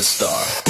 the star,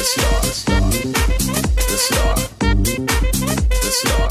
this yard. This yard. This yard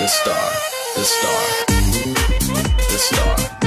the star, the star, the star,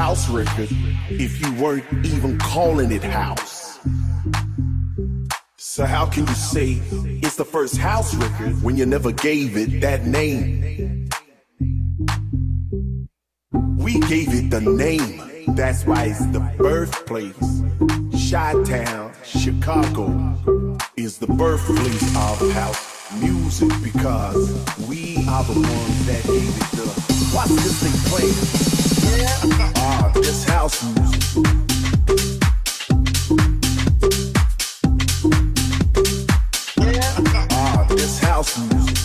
house record if you weren't even calling it house? So how can you say it's the first house record when you never gave it that name? We gave it the name. That's why it's the birthplace. Chi-Town, Chicago is the birthplace of house music because we are the ones that gave it the. Watch this thing play. Ah, this house music. This house music.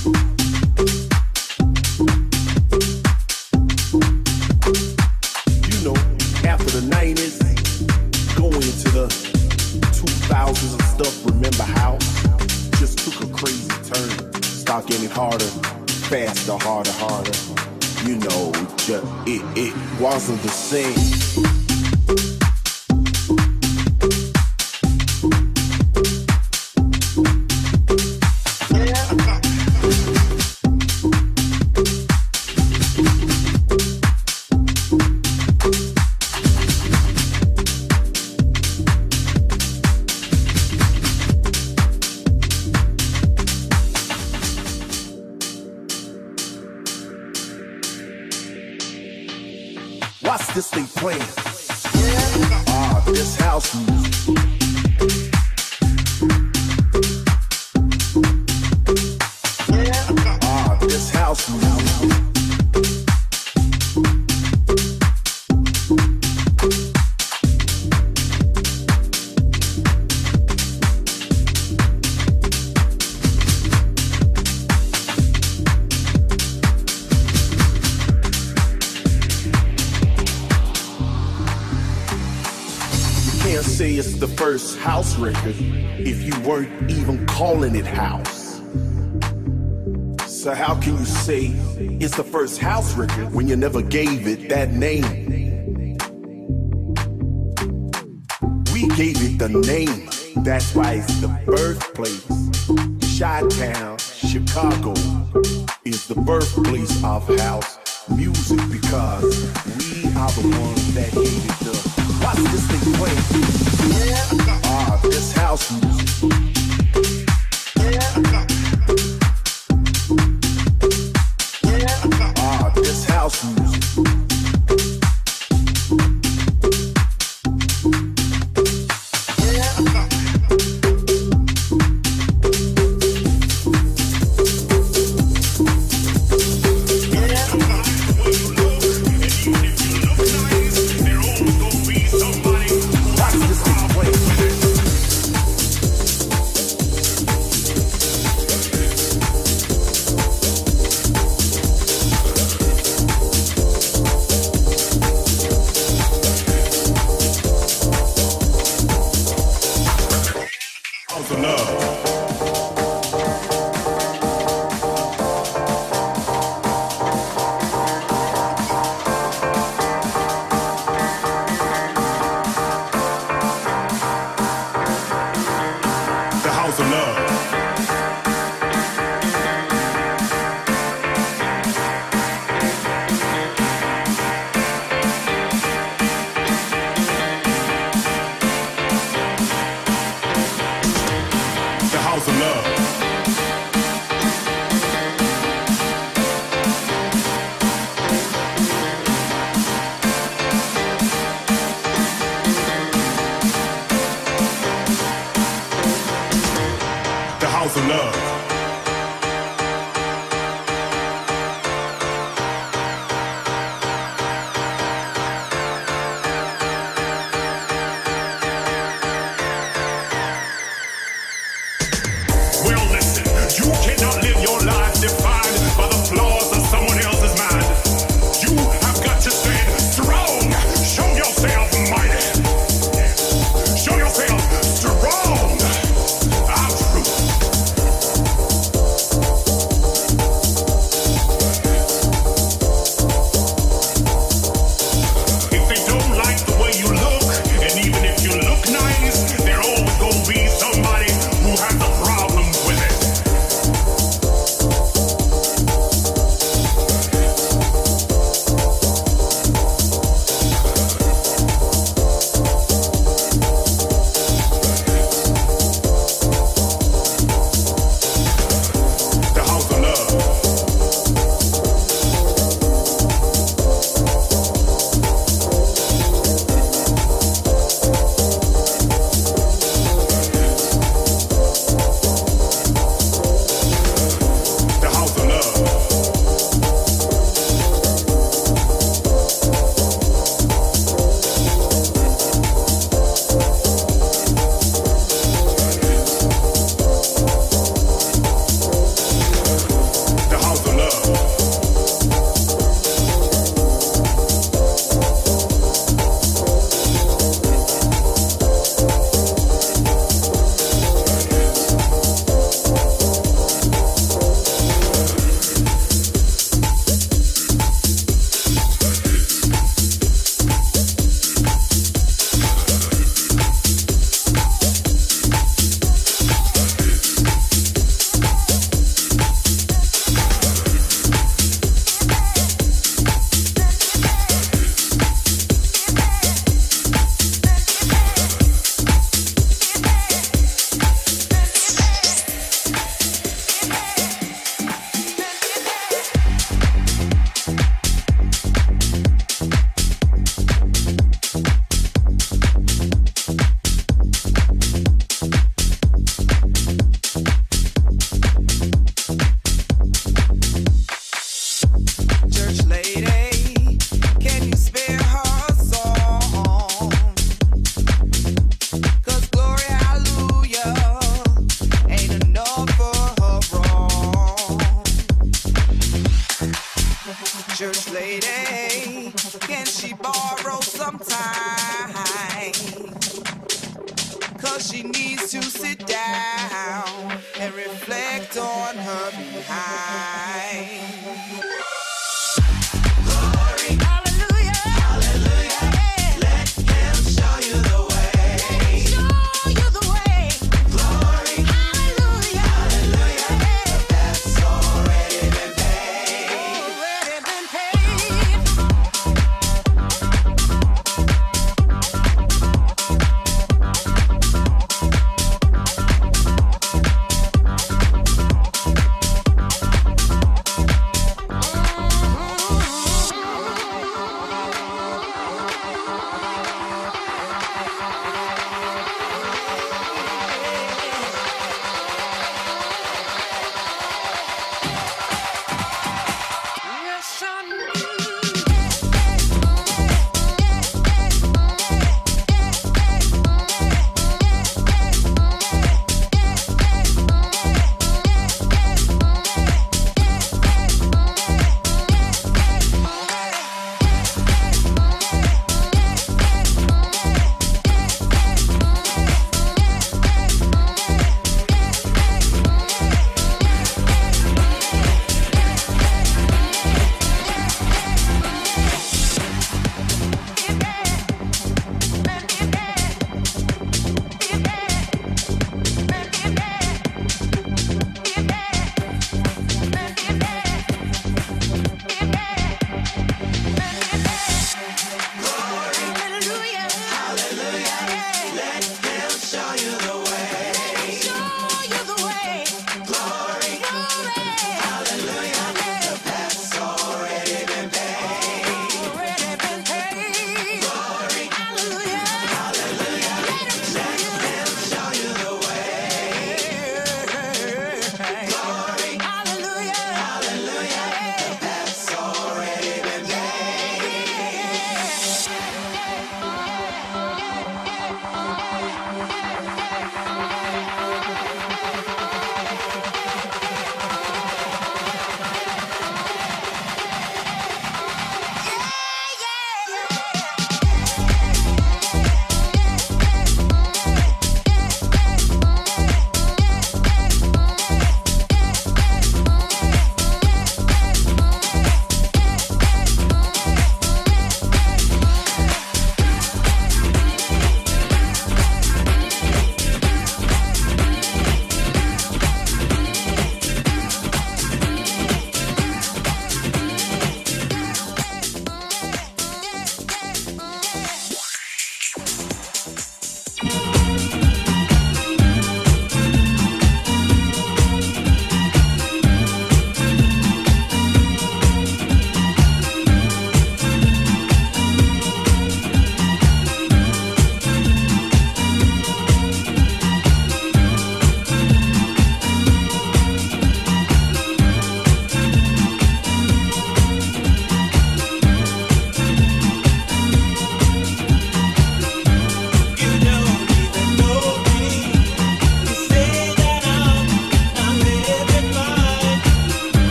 You know, after the 90s, going into the 2000s and stuff, remember how? Just took a crazy turn. Start getting harder, faster, harder, harder. You know, just, it, it wasn't the same. Record if you weren't even calling it house. So how can you say it's the first house record when you never gave it that name? We gave it the name. That's why it's the birthplace. Chi-Town, Chicago is the birthplace of house music because we are the ones that gave it the. Watch this thing play. Ah, this house